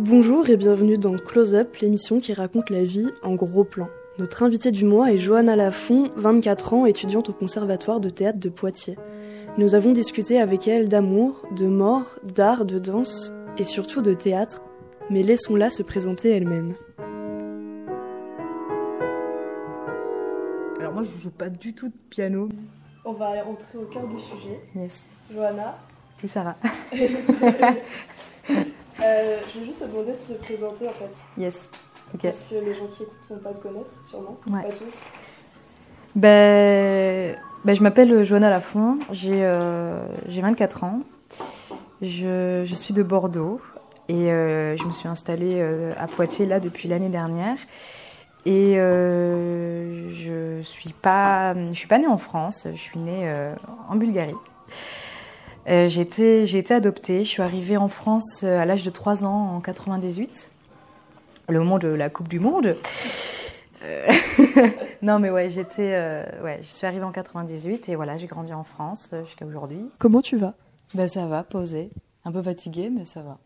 Bonjour et bienvenue dans Close Up, l'émission qui raconte la vie en gros plan. Notre invitée du mois est Johanna Lafont, 24 ans, étudiante au Conservatoire de théâtre de Poitiers. Nous avons discuté avec elle d'amour, de mort, d'art, de danse et surtout de théâtre, mais laissons-la se présenter elle-même. Alors moi je joue pas du tout de piano. On va rentrer au cœur du sujet. Yes. Johanna, Oui Sarah. euh, je vais juste te demander de te présenter en fait. Yes. Ok. Parce que les gens qui écoutent vont pas te connaître, sûrement. Ouais. Pas tous. Ben, ben, je m'appelle Johanna Lafont, j'ai euh, j'ai 24 ans. Je, je suis de Bordeaux et euh, je me suis installée euh, à Poitiers là depuis l'année dernière. Et je suis pas, je suis pas née en France, je suis née en Bulgarie. Euh, j'ai été, adoptée. Je suis arrivée en France euh, à l'âge de 3 ans en 98, le moment de la Coupe du Monde. Euh, non, mais ouais, j'étais, euh, ouais, je suis arrivée en 98 et voilà, j'ai grandi en France jusqu'à aujourd'hui. Comment tu vas? Ben ça va, posé, un peu fatiguée, mais ça va.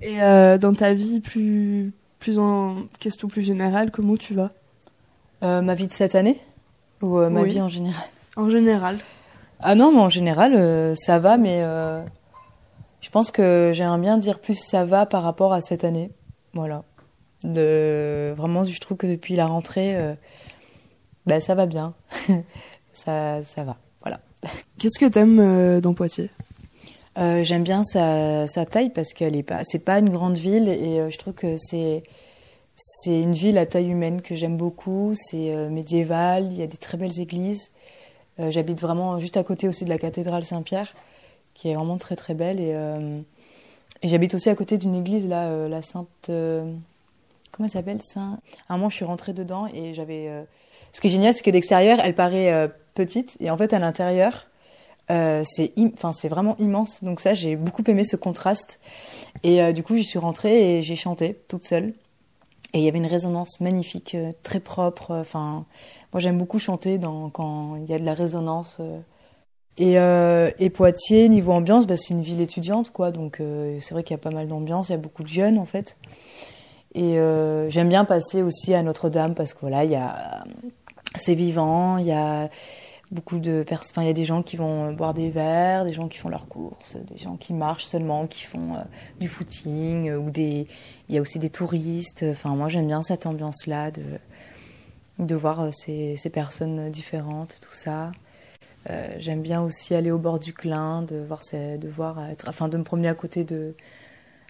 Et dans ta vie plus, plus en question plus générale, comment tu vas? Ma vie de cette année? Ou ma Oui. vie en général? En général. Ah non, mais en général, euh, ça va, mais euh, je pense que j'aimerais bien dire plus ça va par rapport à cette année. Voilà. De, vraiment, je trouve que depuis la rentrée, euh, ben, ça va bien. ça, ça va. Voilà. Qu'est-ce que t'aimes dans Poitiers? J'aime bien sa, sa taille parce qu'elle est pas, c'est pas une grande ville et je trouve que c'est, c'est une ville à taille humaine que j'aime beaucoup. C'est médiéval, il y a des très belles églises. Euh, J'habite vraiment juste à côté aussi de la cathédrale Saint-Pierre, qui est vraiment très très belle et, euh, j'habite aussi à côté d'une église là, euh, la Sainte, comment elle s'appelle? Saint. À un moment, je suis rentrée dedans et j'avais. Ce qui est génial, c'est que d'extérieur, elle paraît petite et en fait à l'intérieur. C'est enfin c'est vraiment immense donc ça j'ai beaucoup aimé ce contraste et du coup j'y suis rentrée et j'ai chanté toute seule et il y avait une résonance magnifique euh, très propre enfin moi j'aime beaucoup chanter quand il y a de la résonance euh. et, euh, Poitiers niveau ambiance bah, c'est une ville étudiante quoi donc euh, c'est vrai qu'il y a pas mal d'ambiance il y a beaucoup de jeunes en fait et euh, j'aime bien passer aussi à Notre-Dame parce que voilà il y a c'est vivant il y a beaucoup de personnes. Enfin, il y a des gens qui vont euh, boire des verres, des gens qui font leurs courses, des gens qui marchent seulement, qui font euh, du footing, euh, ou des. Il y a aussi des touristes. Enfin, moi, j'aime bien cette ambiance-là de de voir ces, ces personnes différentes, tout ça. Euh, j'aime bien aussi aller au bord du Clin, de voir, ces- de voir, être, enfin, de me promener à côté de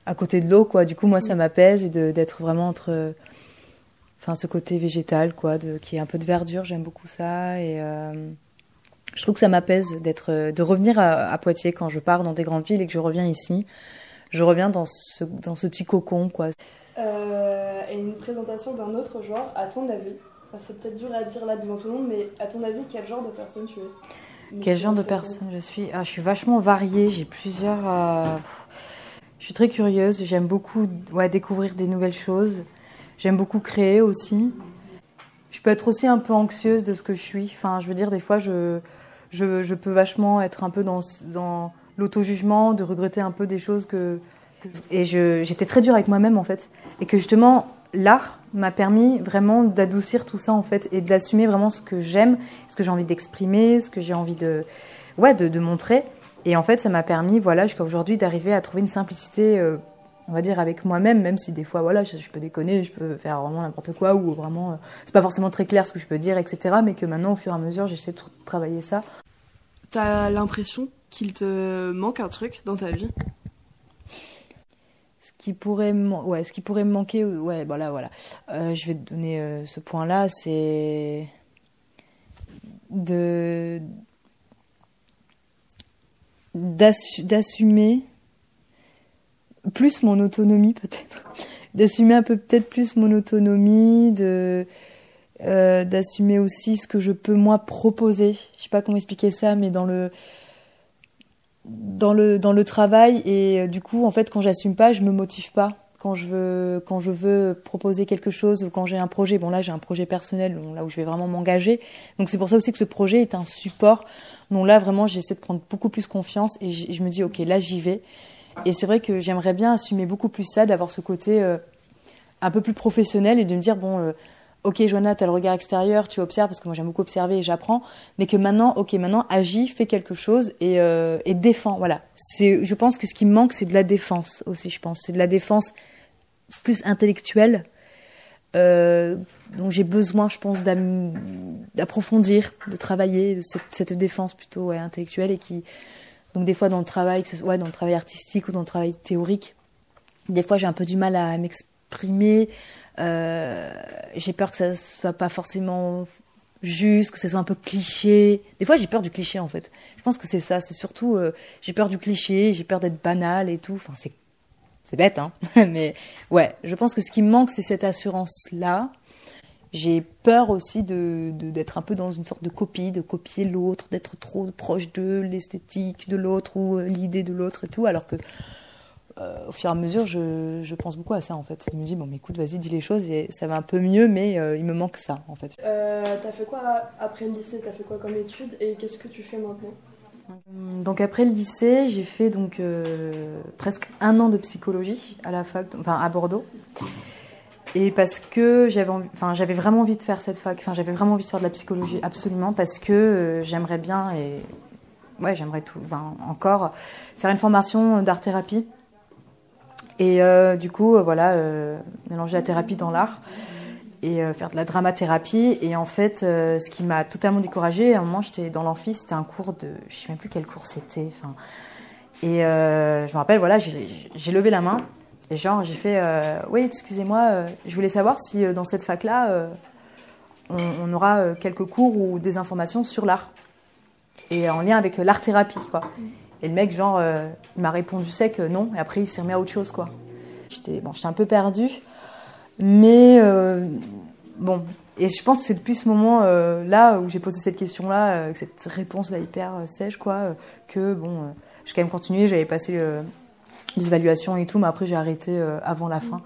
à côté de l'eau, quoi. Du coup, moi, ça m'apaise et de- d'être vraiment entre enfin ce côté végétal quoi de qui est un peu de verdure j'aime beaucoup ça et euh, je trouve que ça m'apaise d'être de revenir à, à Poitiers quand je pars dans des grandes villes et que je reviens ici. Je reviens dans ce dans ce petit cocon quoi. Euh, Et une présentation d'un autre genre, à ton avis? Enfin, C'est peut-être dur à dire là devant tout le monde, mais à ton avis, quel genre de personne tu es? Quel genre de personne je suis? Ah, je suis vachement variée j'ai plusieurs euh, je suis très curieuse j'aime beaucoup ouais découvrir des nouvelles choses. J'aime beaucoup créer aussi. Je peux être aussi un peu anxieuse de ce que je suis. Enfin je veux dire des fois je je, je peux vachement être un peu dans, dans l'auto-jugement, de regretter un peu des choses que. et j'étais très dure avec moi-même en fait. Et que justement, l'art m'a permis vraiment d'adoucir tout ça en fait et d'assumer vraiment ce que j'aime, ce que j'ai envie d'exprimer, ce que j'ai envie de, ouais, de, de montrer. Et en fait, ça m'a permis, voilà, jusqu'à aujourd'hui, d'arriver à trouver une simplicité, euh, on va dire, avec moi-même, même si des fois, voilà, je, je peux déconner, je peux faire vraiment n'importe quoi ou vraiment, euh, c'est pas forcément très clair ce que je peux dire, etc. Mais que maintenant, au fur et à mesure, j'essaie de tr- travailler ça. T'as l'impression qu'il te manque un truc dans ta vie? Ce qui pourrait, me ouais, ce qui pourrait me manquer, ouais, voilà, voilà. Euh, je vais te donner euh, ce point-là, c'est de d'assu- d'assumer plus mon autonomie peut-être, d'assumer un peu peut-être plus mon autonomie, de euh, d'assumer aussi ce que je peux moi proposer. Je sais pas comment expliquer ça, mais dans le dans le dans le travail. Et euh, du coup en fait quand j'assume pas je me motive pas. Quand je veux quand je veux proposer quelque chose ou quand j'ai un projet. Bon là j'ai un projet personnel là où je vais vraiment m'engager. Donc c'est pour ça aussi que ce projet est un support. Donc là vraiment j'essaie de prendre beaucoup plus confiance et je me dis ok là j'y vais Et c'est vrai que j'aimerais bien assumer beaucoup plus ça, d'avoir ce côté un peu plus professionnel et de me dire, bon, ok Joanna, tu as le regard extérieur, tu observes, parce que moi j'aime beaucoup observer et j'apprends, mais que maintenant, ok, maintenant agis, fais quelque chose et, euh, défends. Voilà. Je pense que ce qui me manque, c'est de la défense aussi, je pense. C'est de la défense plus intellectuelle, euh, dont j'ai besoin, je pense, d'approfondir, de travailler cette, cette défense plutôt intellectuelle et qui, donc des fois dans le travail, que dans le travail artistique ou dans le travail théorique, des fois j'ai un peu du mal à m'exprimer, euh, j'ai peur que ça soit pas forcément juste, que ça soit un peu cliché. Des fois, j'ai peur du cliché en fait. Je pense que c'est ça. C'est surtout, euh, j'ai peur du cliché, j'ai peur d'être banal et tout. Enfin, c'est c'est bête, hein. Mais ouais, je pense que ce qui me manque, c'est cette assurance-là. J'ai peur aussi de d'être un peu dans une sorte de copie, de copier l'autre, d'être trop proche de l'esthétique de l'autre ou euh, l'idée de l'autre et tout, alors que euh, au fur et à mesure, je, je, pense beaucoup à ça en fait. Je me dis, bon, mais écoute, vas-y, dis les choses et ça va un peu mieux, mais euh, il me manque ça en fait. Euh, t'as fait quoi après le lycée? T'as fait quoi comme études et qu'est-ce que tu fais maintenant? Donc après le lycée, j'ai fait donc presque un an de psychologie à la fac, enfin à Bordeaux. Et parce que j'avais, vraiment envie de faire cette fac, enfin j'avais vraiment envie de faire de la psychologie absolument parce que j'aimerais bien et ouais j'aimerais tout, enfin, encore faire une formation d'art thérapie et euh, du coup, euh, voilà, euh, mélanger la thérapie dans l'art et faire de la dramathérapie. Et en fait, ce qui m'a totalement découragée, à un moment, j'étais dans l'amphi, c'était un cours de, je sais même plus quel cours c'était. Enfin, et je me rappelle, voilà, j'ai levé la main et genre j'ai fait, oui, excusez-moi, je voulais savoir si dans cette fac-là, on, aura quelques cours ou des informations sur l'art et en lien avec l'art thérapie, quoi. Et le mec, genre, euh, il m'a répondu sec non, et après il s'est remis à autre chose, quoi. J'étais bon, un peu perdue, mais euh, bon. Et je pense que c'est depuis ce moment-là euh, où j'ai posé cette question-là, cette réponse-là hyper sèche, quoi, que bon, j'ai quand même continué, j'avais passé les évaluations et tout, mais après j'ai arrêté avant la fin.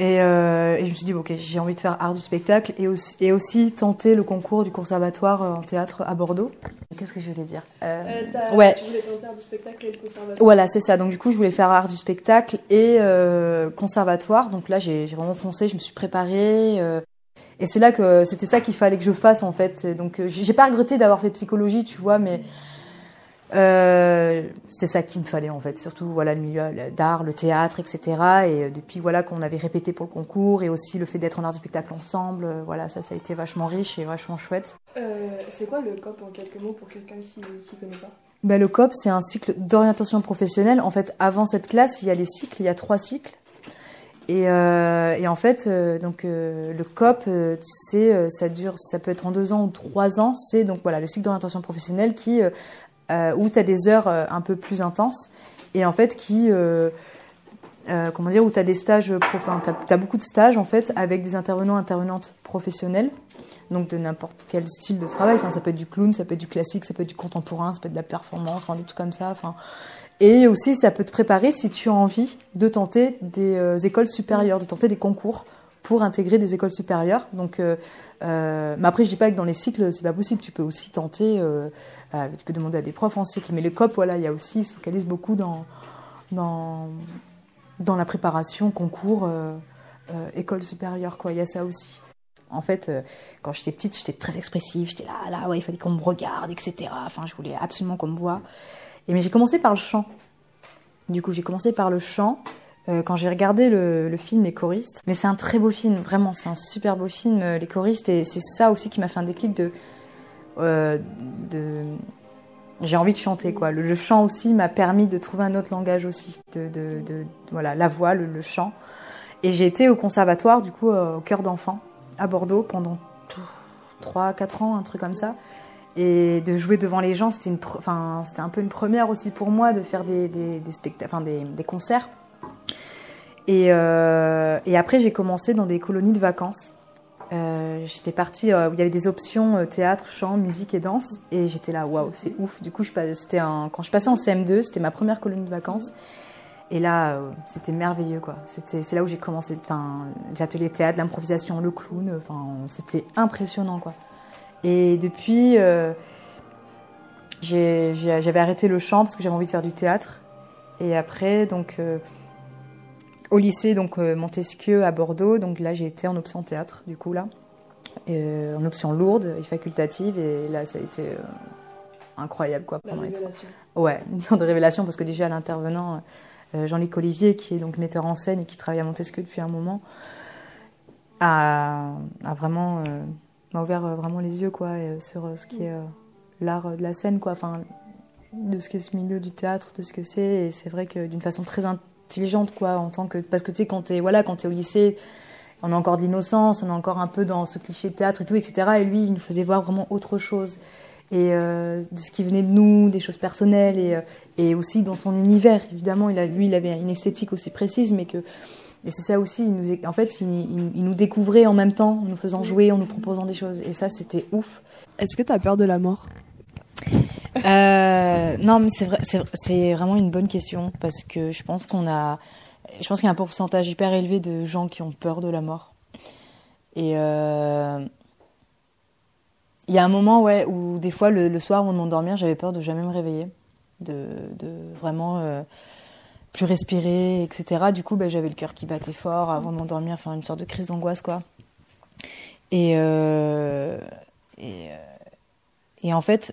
Euh, et, je me suis dit, ok, j'ai envie de faire art du spectacle et aussi, et aussi tenter le concours du conservatoire euh, en théâtre à Bordeaux. Qu'est-ce que je voulais dire? Euh, Ouais. Tu voulais tenter art du spectacle et le conservatoire Voilà, c'est ça. Donc du coup, je voulais faire art du spectacle et conservatoire. Donc là, j'ai vraiment foncé, je me suis préparée. et c'est là que c'était ça qu'il fallait que je fasse en fait. Donc j'ai pas regretté d'avoir fait psychologie, tu vois, mais euh, c'était ça qu'il me fallait en fait, surtout voilà le milieu d'art, le théâtre, etc. Et euh, depuis voilà qu'on avait répété pour le concours et aussi le fait d'être en art du spectacle ensemble, euh, voilà ça ça a été vachement riche et vachement chouette. c'est quoi le COP en quelques mots pour quelqu'un qui ne connaît pas? Ben, le COP c'est un cycle d'orientation professionnelle. En fait avant cette classe il y a les cycles, il y a trois cycles. Et, et en fait donc le COP c'est ça dure ça peut être en deux ans ou trois ans. C'est donc voilà le cycle d'orientation professionnelle qui euh, où tu as des heures euh, un peu plus intenses et en fait qui euh, comment dire où tu as des stages enfin tu as, beaucoup de stages en fait avec des intervenants intervenantes professionnels donc de n'importe quel style de travail. Enfin ça peut être du clown ça peut être du classique ça peut être du contemporain ça peut être de la performance enfin des trucs comme ça et aussi ça peut te préparer si tu as envie de tenter des écoles supérieures de tenter des concours pour intégrer des écoles supérieures. Donc, euh, euh, mais après, je dis pas que dans les cycles, c'est pas possible. Tu peux aussi tenter, euh, tu peux demander à des profs en cycle. Mais le COP, voilà, il y a aussi, il se focalise beaucoup dans, dans, dans la préparation, concours, école supérieure, quoi. Il y a ça aussi. En fait, quand j'étais petite, j'étais très expressive. J'étais là, là, ouais, il fallait qu'on me regarde, etc. Enfin, je voulais absolument qu'on me voit. Et mais j'ai commencé par le chant. Du coup, j'ai commencé par le chant. Euh, quand j'ai regardé le, film Les choristes. Mais c'est un très beau film, vraiment, c'est un super beau film, euh, Les choristes, et c'est ça aussi qui m'a fait un déclic de. Euh, j'ai envie de chanter, quoi. Le, chant aussi m'a permis de trouver un autre langage aussi, de, voilà, la voix, le, chant. Et j'ai été au conservatoire, du coup, au cœur d'enfants, à Bordeaux, pendant 3-4 ans, un truc comme ça. Et de jouer devant les gens, c'était un peu une première aussi pour moi de faire des, des, spectacles, des concerts euh, et, après, j'ai commencé dans des colonies de vacances. Euh, j'étais partie euh, où il y avait des options théâtre, chant, musique et danse. Et j'étais là, waouh, c'est ouf. Du coup, c'était quand je passais en CM2, c'était ma première colonie de vacances. Et là, c'était merveilleux, quoi. C'est là où j'ai commencé, enfin, les ateliers théâtre, l'improvisation, le clown. C'était impressionnant, quoi. Et depuis, j'avais arrêté le chant parce que j'avais envie de faire du théâtre. Et après, donc, au lycée, donc Montesquieu à Bordeaux, donc là, j'ai été en option théâtre, du coup, là. en option lourde et facultative, et là, ça a été incroyable, quoi. Pendant La Ouais, une sorte de révélation, parce que déjà, l'intervenant, Jean-Luc Olivier, qui est donc metteur en scène et qui travaille à Montesquieu depuis un moment, a, a vraiment m'a ouvert euh, vraiment les yeux quoi euh, sur euh, ce qui est l'art de la scène quoi enfin de ce qu'est ce milieu du théâtre de ce que c'est et c'est vrai que d'une façon très intelligente quoi en tant que parce que tu sais quand t'es voilà quand t'es au lycée on a encore de l'innocence on est encore un peu dans ce cliché de théâtre et tout etc et lui il nous faisait voir vraiment autre chose et de ce qui venait de nous, des choses personnelles et, et aussi dans son univers. Évidemment, il a, lui, il avait une esthétique aussi précise, mais que et c'est ça aussi, il nous, en fait, il, nous découvrait en même temps, en nous faisant jouer, en nous proposant des choses. Et ça, c'était ouf. Est-ce que tu as peur de la mort? Euh, Non, mais c'est vrai, c'est vraiment une bonne question parce que je pense qu'on a, je pense qu'il y a un pourcentage hyper élevé de gens qui ont peur de la mort. Et euh, il y a un moment, ouais, où des fois le, soir avant de m'endormir, j'avais peur de jamais me réveiller, de, vraiment. Euh, plus respirer, etc. Du coup, ben, j'avais le cœur qui battait fort avant de m'endormir, enfin une sorte de crise d'angoisse, quoi. Et, et, et, en fait,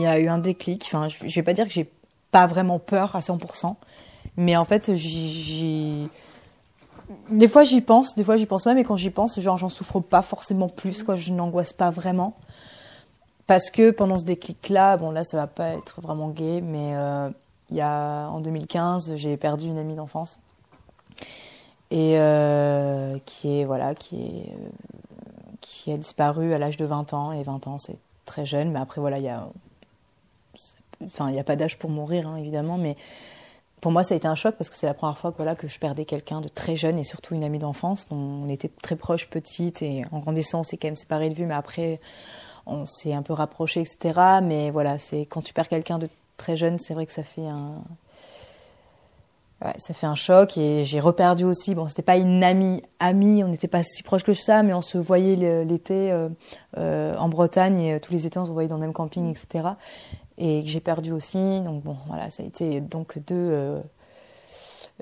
il y a eu un déclic. Enfin, je, je vais pas dire que j'ai pas vraiment peur à 100%, mais en fait, j'ai des fois j'y pense, des fois j'y pense pas, mais quand j'y pense, genre j'en souffre pas forcément plus, quoi. Je n'angoisse pas vraiment. Parce que pendant ce déclic-là, bon là ça va pas être vraiment gay, mais euh, il y a, en 2015, j'ai perdu une amie d'enfance et euh, qui est voilà qui est euh, qui a disparu à l'âge de 20 ans et 20 ans c'est très jeune mais après voilà il y a enfin il n'y a pas d'âge pour mourir hein, évidemment mais pour moi ça a été un choc parce que c'est la première fois que voilà que je perdais quelqu'un de très jeune et surtout une amie d'enfance on était très proches petite et en grandissant on s'est quand même séparés de vue mais après on s'est un peu rapprochés etc mais voilà c'est quand tu perds quelqu'un de très jeune, c'est vrai que ça fait un, ça fait un choc et j'ai reperdu aussi. Bon, c'était pas une amie, amie, on n'était pas si proches que ça, mais on se voyait l'été euh, euh, en Bretagne et euh, tous les étés on se voyait dans le même camping, etc. Et j'ai perdu aussi. Donc bon, voilà, ça a été donc deux,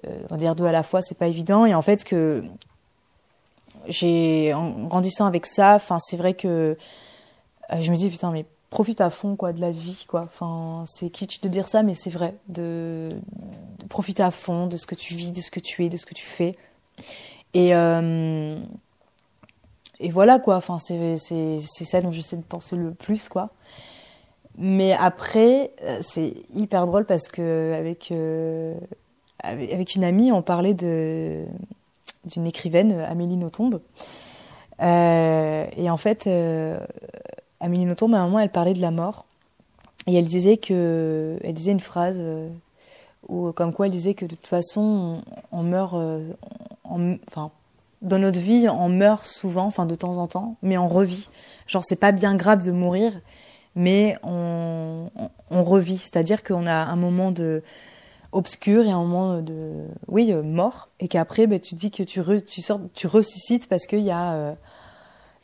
on va dire deux à la fois, c'est pas évident. Et en fait que j'ai en grandissant avec ça, enfin c'est vrai que je me dis putain mais profite à fond quoi de la vie quoi enfin c'est kitsch de dire ça mais c'est vrai de, profiter à fond de ce que tu vis de ce que tu es de ce que tu fais et euh, et voilà quoi enfin c'est c'est c'est ça dont j'essaie de penser le plus quoi mais après euh, c'est hyper drôle parce que avec euh, avec une amie on parlait de d'une écrivaine Amélie Nothomb et en fait Amélie Nothomb, à un moment, elle parlait de la mort. Et elle disait que, elle disait une phrase euh, où, comme quoi elle disait que de toute façon, on, meurt, euh, enfin, dans notre vie, on meurt souvent, enfin de temps en temps, mais on revit. Genre, c'est pas bien grave de mourir, mais on, revit. C'est-à-dire qu'on a un moment de obscur et un moment de, oui, euh, mort, et qu'après, ben, tu dis que tu, tu, ressuscites parce qu'il y a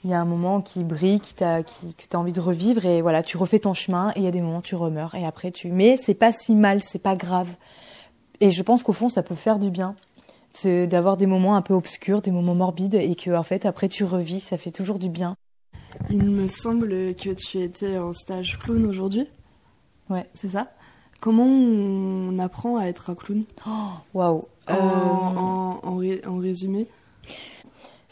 il y a un moment qui brille, qui t'a, qui, que tu as envie de revivre et voilà, tu refais ton chemin et il y a des moments où tu remeurs et après tu. Mais c'est pas si mal, c'est pas grave. Et je pense qu'au fond, ça peut faire du bien d'avoir des moments un peu obscurs, des moments morbides et que en fait après tu revis, ça fait toujours du bien. Il me semble que tu étais en stage clown aujourd'hui. Ouais, c'est ça. Comment on apprend à être un clown? Oh, Waouh. En, en, en résumé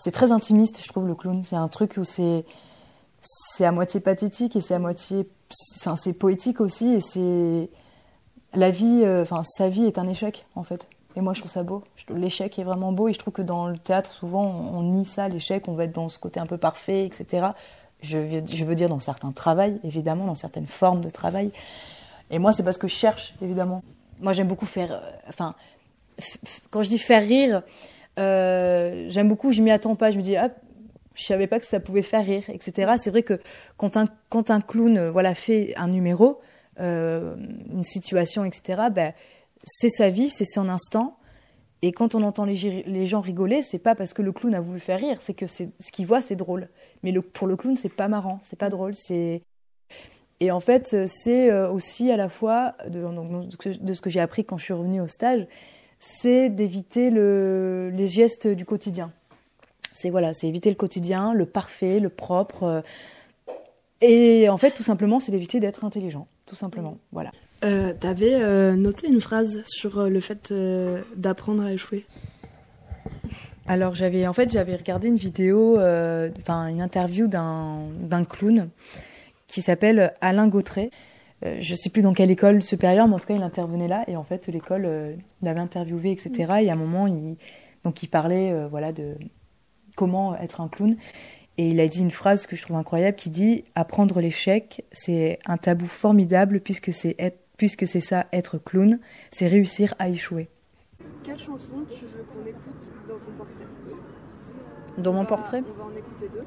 c'est très intimiste, je trouve, le clown. C'est un truc où c'est c'est à moitié pathétique et c'est à moitié, enfin, c'est poétique aussi et c'est la vie, euh, enfin, sa vie est un échec en fait. Et moi, je trouve ça beau. L'échec est vraiment beau et je trouve que dans le théâtre, souvent, on, nie ça, l'échec. On va être dans ce côté un peu parfait, etc. Je, veux dire dans certains travails, évidemment, dans certaines formes de travail. Et moi, c'est parce que je cherche, évidemment. Moi, j'aime beaucoup faire, euh, enfin, quand je dis faire rire, euh, j'aime beaucoup, je m'y attends pas, je me dis, ah, je savais pas que ça pouvait faire rire, etc. C'est vrai que quand un, clown voilà, fait un numéro, euh, une situation, etc., c'est sa vie, c'est son instant. Et quand on entend les, les gens rigoler, c'est pas parce que le clown a voulu faire rire, c'est que ce qu'il voit, c'est drôle. Mais le, pour le clown, c'est pas marrant, c'est pas drôle, c'est. Et en fait, c'est aussi à la fois, de, de ce que j'ai appris quand je suis revenue au stage, c'est d'éviter le, les gestes du quotidien. C'est voilà, c'est éviter le quotidien, le parfait, le propre. et en fait, tout simplement, c'est d'éviter d'être intelligent, tout simplement. Voilà. Euh, T'avais euh, noté une phrase sur euh, le fait euh, d'apprendre à échouer. Alors j'avais en fait j'avais regardé une vidéo, enfin une interview d'un clown qui s'appelle Alain Gautret. je sais plus dans quelle école supérieure, mais en tout cas il intervenait là et en fait l'école l'avait interviewé etc. Et à un moment il donc il parlait voilà de comment être un clown et il a dit une phrase que je trouve incroyable qui dit apprendre l'échec c'est un tabou formidable puisque c'est être puisque c'est ça être clown, c'est réussir à échouer. Quelle chanson tu veux qu'on écoute dans ton portrait Dans mon portrait On va en écouter deux.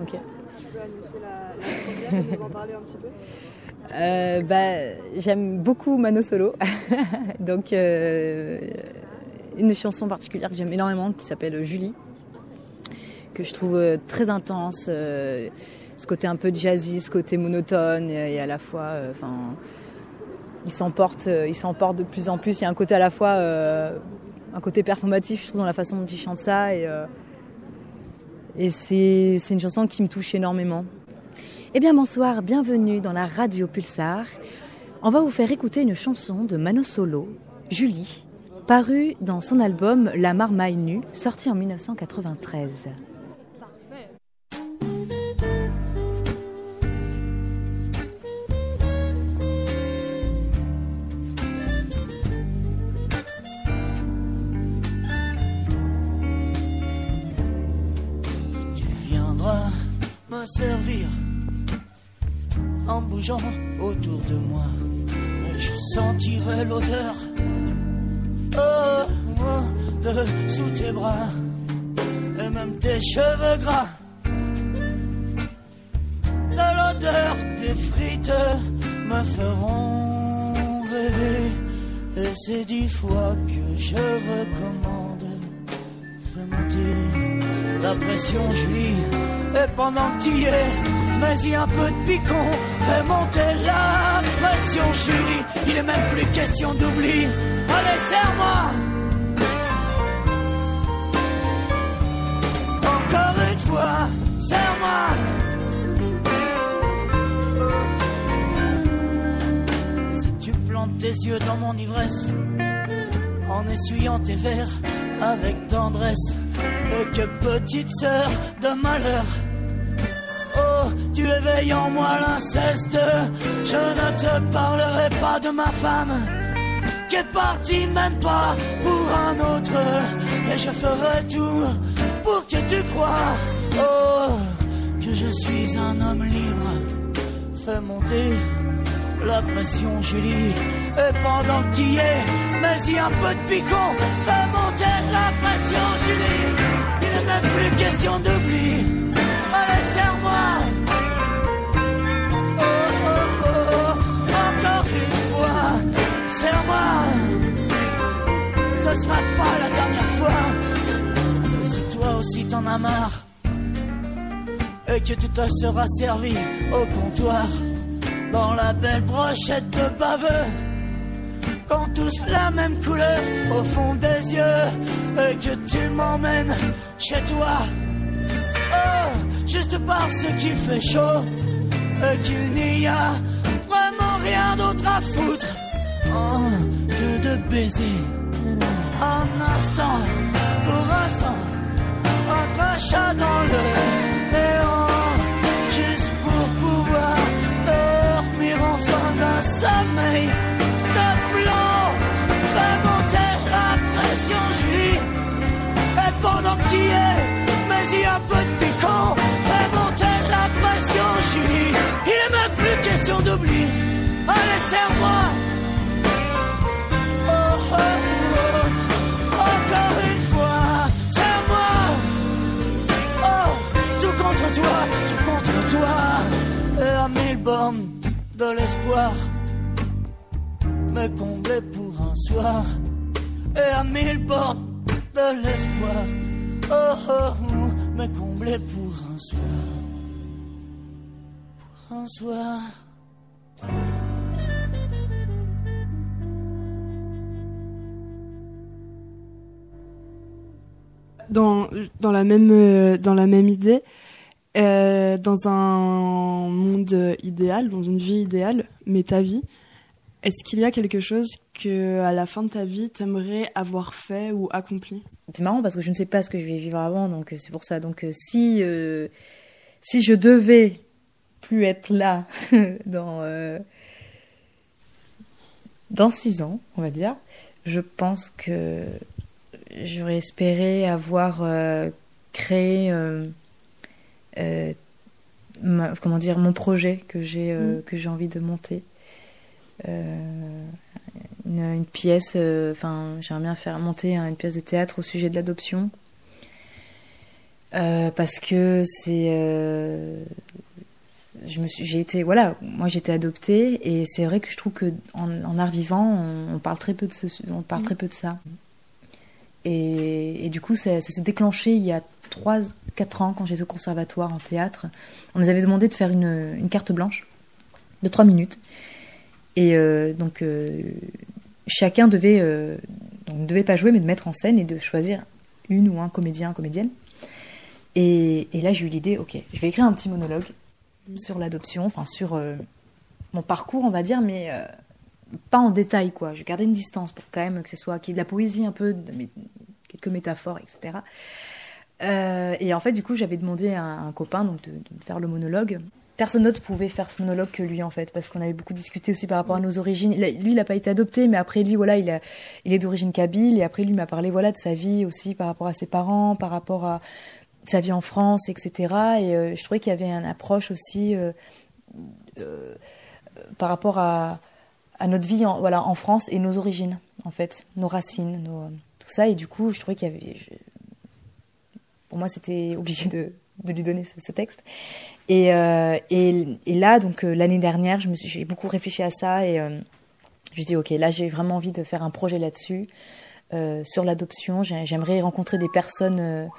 Ok. Tu peux annoncer la, la première et nous en parler un petit peu euh, bah, J'aime beaucoup Mano Solo. Donc, euh, une chanson particulière que j'aime énormément qui s'appelle Julie, que je trouve euh, très intense. Euh, ce côté un peu jazzy, ce côté monotone et, à la fois, enfin il s'emporte, euh, il s'emporte de plus en plus. Il y a un côté à la fois, euh, un côté performatif, je trouve, dans la façon dont il chante ça. Et, euh, et c'est, c'est une chanson qui me touche énormément. Eh bien, bonsoir, bienvenue dans la radio Pulsar. On va vous faire écouter une chanson de Mano Solo, Julie, parue dans son album La Marmaille nue, sorti en 1993. Servir en bougeant autour de moi. Je sentirai l'odeur oh, oh, de sous tes bras et même tes cheveux gras. De l'odeur des frites me feront rêver. Et c'est dix fois que je recommande. Fais monter la pression, Julie et pendant que y es, mais y a un peu de picon, fais monter la pression, Julie. Il est même plus question d'oubli. Allez, serre-moi. Encore une fois, serre-moi. Si tu plantes tes yeux dans mon ivresse, en essuyant tes verres avec tendresse, et que petite sœur de malheur, tu éveilles en moi l'inceste. Je ne te parlerai pas de ma femme, qui est partie même pas pour un autre. Et je ferai tout pour que tu crois, oh, que je suis un homme libre. Fais monter la pression, Julie. Et pendant que y es, mais y a un peu de picon, fais monter la pression, Julie. Il n'est même plus question d'oubli. Allez, serre-moi. Sera pas la dernière fois. Si toi aussi t'en as marre et que tu te seras servi au comptoir dans la belle brochette de baveux, quand tous la même couleur au fond des yeux et que tu m'emmènes chez toi. Oh, juste parce qu'il fait chaud et qu'il n'y a vraiment rien d'autre à foutre oh, que de baiser un instant, pour instant, de l'espoir, me combler pour un soir, et à mille bornes de l'espoir, oh, oh, oh me combler pour un soir, François. Dans, dans, la, même, euh, dans la même idée, euh, dans un monde idéal, dans une vie idéale, mais ta vie, est-ce qu'il y a quelque chose que à la fin de ta vie t'aimerais avoir fait ou accompli? C'est marrant parce que je ne sais pas ce que je vais vivre avant, donc euh, c'est pour ça. Donc euh, si euh, si je devais plus être là dans dans six ans, on va dire, je pense que j'aurais espéré avoir créé comment dire mon projet que j'ai mm. que j'ai envie de monter euh, une, pièce, euh, enfin, j'aimerais bien faire monter une pièce de théâtre au sujet de l'adoption. Euh, parce que c'est je me suis j'ai été voilà moi j'étais adoptée et c'est vrai que je trouve que en, art vivant on, parle très peu de ce, on parle très peu de ça et, et du coup ça, s'est déclenché il y a 3 4 ans quand j'étais au conservatoire en théâtre on nous avait demandé de faire une, une carte blanche de 3 minutes et euh, donc, euh, chacun devait, euh, donc, ne devait pas jouer, mais de mettre en scène et de choisir une ou un comédien, comédienne. Et, là, j'ai eu l'idée, ok, je vais écrire un petit monologue sur l'adoption, enfin sur mon parcours, on va dire, mais pas en détail, quoi. Je gardais une distance pour quand même que ce soit qu'il y de la poésie un peu, quelques métaphores, etc. et en fait, du coup, j'avais demandé à un, copain donc, de, faire le monologue. Personne d'autre pouvait faire ce monologue que lui en fait parce qu'on avait beaucoup discuté aussi par rapport à nos origines. Lui il n'a pas été adopté mais après lui voilà il, est d'origine kabyle et après lui m'a parlé voilà de sa vie aussi par rapport à ses parents par rapport à sa vie en France etc et euh, je trouvais qu'il y avait une approche aussi euh, euh, par rapport à, notre vie en, voilà en France et nos origines en fait nos racines tout ça. Et du coup je trouvais qu'il y avait pour moi c'était obligé de lui donner ce, texte. Et, euh, et, là, donc euh, l'année dernière, j'ai beaucoup réfléchi à ça et euh, je dis ok, là j'ai vraiment envie de faire un projet là-dessus sur l'adoption. J'aimerais rencontrer des personnes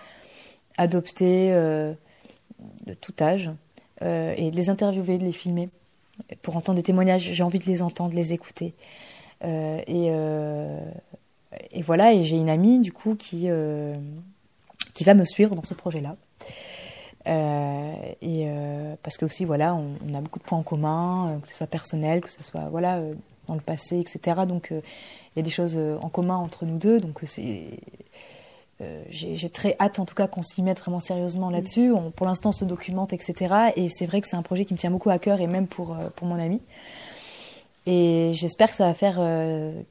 adoptées de tout âge et de les interviewer, de les filmer pour entendre des témoignages. J'ai envie de les entendre, de les écouter. et, et voilà, et j'ai une amie du coup qui qui va me suivre dans ce projet-là. Euh, et euh, parce que aussi voilà, on, a beaucoup de points en commun, euh, que ce soit personnel, que ce soit voilà dans le passé, etc. Donc il y a des choses en commun entre nous deux. Donc c'est j'ai très hâte en tout cas qu'on s'y mette vraiment sérieusement mm. là-dessus. Pour l'instant, on se documente, etc. Et c'est vrai que c'est un projet qui me tient beaucoup à cœur et même pour, pour mon ami. Et j'espère que ça va faire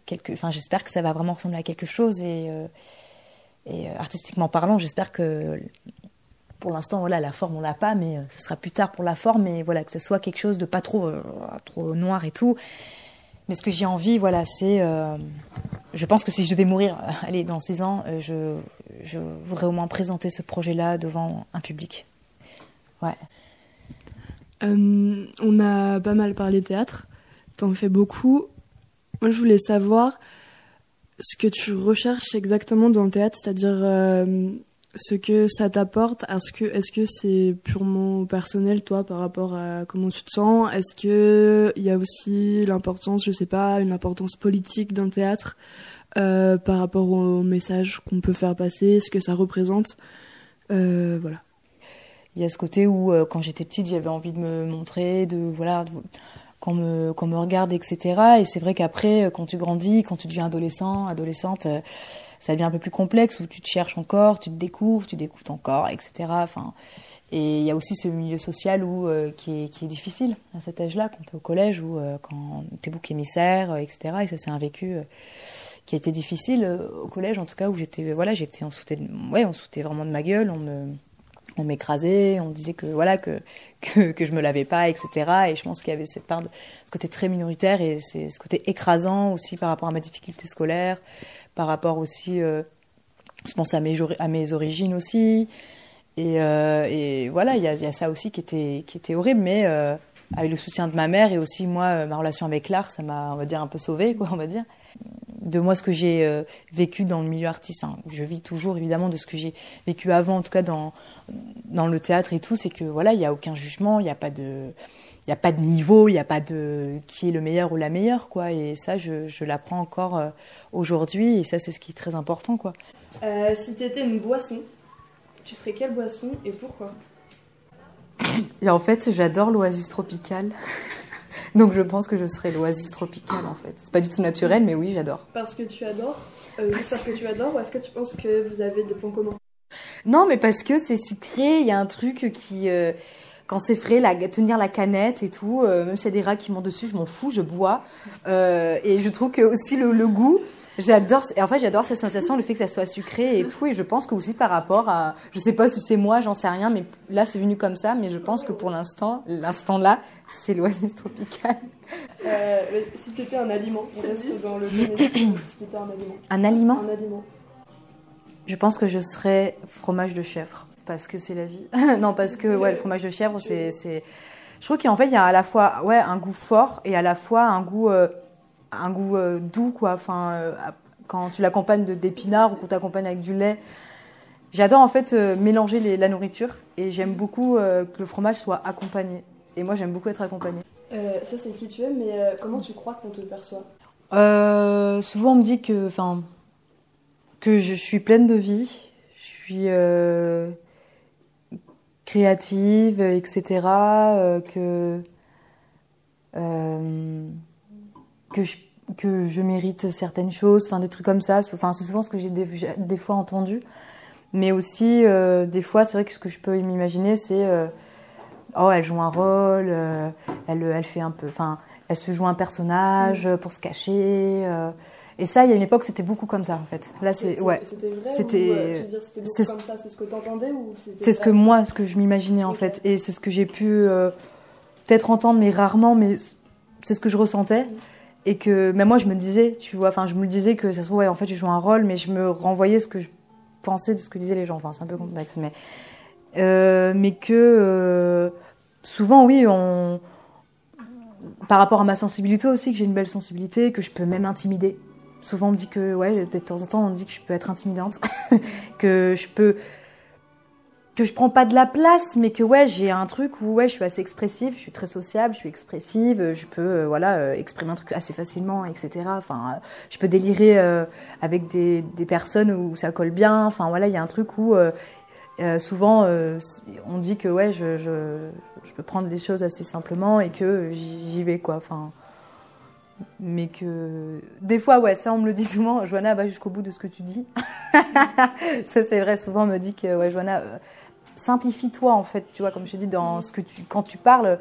quelque, enfin j'espère que ça va vraiment ressembler à quelque chose et, et artistiquement parlant, j'espère que pour l'instant, voilà, la forme, on l'a pas, mais euh, ce sera plus tard pour la forme, mais voilà, que ce soit quelque chose de pas trop, euh, trop noir et tout. Mais ce que j'ai envie, voilà, c'est. Euh, je pense que si je devais mourir, allez, dans six ans, je, je voudrais au moins présenter ce projet-là devant un public. Ouais. on a pas mal parlé théâtre, t'en fais beaucoup. Moi, je voulais savoir ce que tu recherches exactement dans le théâtre, c'est-à-dire ce que ça t'apporte Est-ce que c'est purement personnel toi par rapport à comment tu te sens? Est-ce que il y a aussi l'importance, je sais pas, une importance politique dans le théâtre euh, par rapport au message qu'on peut faire passer, ce que ça représente? Euh, Voilà. Il y a ce côté où euh, quand j'étais petite, j'avais envie de me montrer, de voilà. Qu'on me, me regarde, etc. Et c'est vrai qu'après, quand tu grandis, quand tu deviens adolescent, adolescente, ça devient un peu plus complexe où tu te cherches encore, tu te découvres, tu découvres ton corps, etc. Enfin, et il y a aussi ce milieu social où, euh, qui, est, qui, est, difficile à cet âge-là, quand tu es au collège ou euh, quand tu es bouc émissaire, euh, etc. Et ça, c'est un vécu qui a été difficile au collège, en tout cas, où j'étais, voilà, j'étais, on sautait, ouais, on sautait vraiment de ma gueule, on me, on m'écrasait, on disait que voilà que, que, que je me lavais pas, etc. Et je pense qu'il y avait cette part de ce côté très minoritaire et c'est ce côté écrasant aussi par rapport à ma difficulté scolaire, par rapport aussi, euh, je pense à mes, à mes origines aussi. Et, euh, voilà, il y a, y a, ça aussi qui était, qui était horrible, mais euh, avec le soutien de ma mère et aussi moi, ma relation avec l'art, ça m'a, on va dire, un peu sauvée, quoi, on va dire. De moi, ce que j'ai vécu dans le milieu artiste, enfin, je vis toujours évidemment de ce que j'ai vécu avant, en tout cas dans, dans le théâtre et tout, c'est que voilà, il n'y a aucun jugement, il n'y a pas de il n'y a pas de niveau, il n'y a pas de qui est le meilleur ou la meilleure, quoi. Et ça, je, je l'apprends encore euh, aujourd'hui, et ça, c'est ce qui est très important, quoi. Euh, si tu étais une boisson, tu serais quelle boisson et pourquoi? Et en fait, j'adore l'oasis tropicale. Donc je pense que je serais l'oasis tropicale, en fait. C'est pas du tout naturel, mais oui, j'adore. Parce que tu adores euh, parce que tu adores ou est-ce que tu penses que vous avez des points communs? Non, mais parce que c'est sucré, il y a un truc qui... euh, quand c'est frais, la, tenir la canette et tout, euh, même s'il y a des rats qui montent dessus, je m'en fous, je bois. Et je trouve que aussi le, le goût, j'adore. Et en fait, j'adore cette sensation, le fait que ça soit sucré et tout. Et je pense que aussi par rapport à, je sais pas si c'est moi, j'en sais rien, mais là c'est venu comme ça. Mais je pense que pour l'instant, l'instant là, c'est l'oasis tropicale. Euh, mais si tu étais un aliment, on reste dans le Si tu étais un aliment. Un aliment Un aliment. Je pense que je serais fromage de chèvre parce que c'est la vie. non, parce que ouais, le fromage de chèvre, c'est, c'est. Je trouve qu'en fait, il y a à la fois ouais un goût fort et à la fois un goût, euh, un goût euh, doux quoi. Enfin, euh, quand tu l'accompagnes de d'épinards ou qu'on t'accompagne avec du lait. J'adore en fait euh, mélanger les- la nourriture et j'aime beaucoup que le fromage soit accompagné. Et moi, j'aime beaucoup être accompagnée. Euh, ça, c'est qui tu es, mais euh, comment tu crois qu'on te perçoit? Euh, souvent, on me dit que, enfin, que je suis pleine de vie, je suis créative, etc. que que je que je mérite certaines choses, enfin des trucs comme ça. Enfin, c'est souvent ce que j'ai des, fois entendu, mais aussi euh, des fois, c'est vrai que ce que je peux m'imaginer, c'est euh, oh, elle joue un rôle, euh, elle, elle fait un peu, enfin, elle se joue un personnage euh, pour se cacher. et ça, il y a une époque, c'était beaucoup comme ça, en fait. Là, c'est ouais, C'était vrai C'était- c'est- comme ça C'est ce que t'entendais ou c'est ce que moi, ce que je m'imaginais en fait, et c'est ce que j'ai pu peut-être entendre, mais rarement, mais c'est ce que je ressentais. Et que même moi, je me disais, tu vois, enfin, je me disais que ça se trouve, ouais, en fait, je joue un rôle, mais je me renvoyais ce que je pensais de ce que disaient les gens. Enfin, c'est un peu complexe, mais euh, mais que euh, souvent, oui, on par rapport à ma sensibilité aussi, que j'ai une belle sensibilité, que je peux même intimider. Souvent, on me dit que, ouais, de temps en temps, on me dit que je peux être intimidante, que je peux que je prends pas de la place, mais que ouais, j'ai un truc où ouais, je suis assez expressive, je suis très sociable, je suis expressive, je peux euh, voilà euh, exprimer un truc assez facilement, etc. Enfin, euh, je peux délirer euh, avec des, des personnes où ça colle bien. Enfin voilà, il y a un truc où euh, euh, souvent euh, on dit que ouais, je, je, peux prendre les choses assez simplement et que j'y vais quoi. Enfin, mais que des fois ouais, ça on me le dit souvent. Johanna, va jusqu'au bout de ce que tu dis. ça c'est vrai. Souvent on me dit que ouais, euh, simplifie-toi en fait, tu vois, comme je te dis, dans ce que tu, quand tu parles,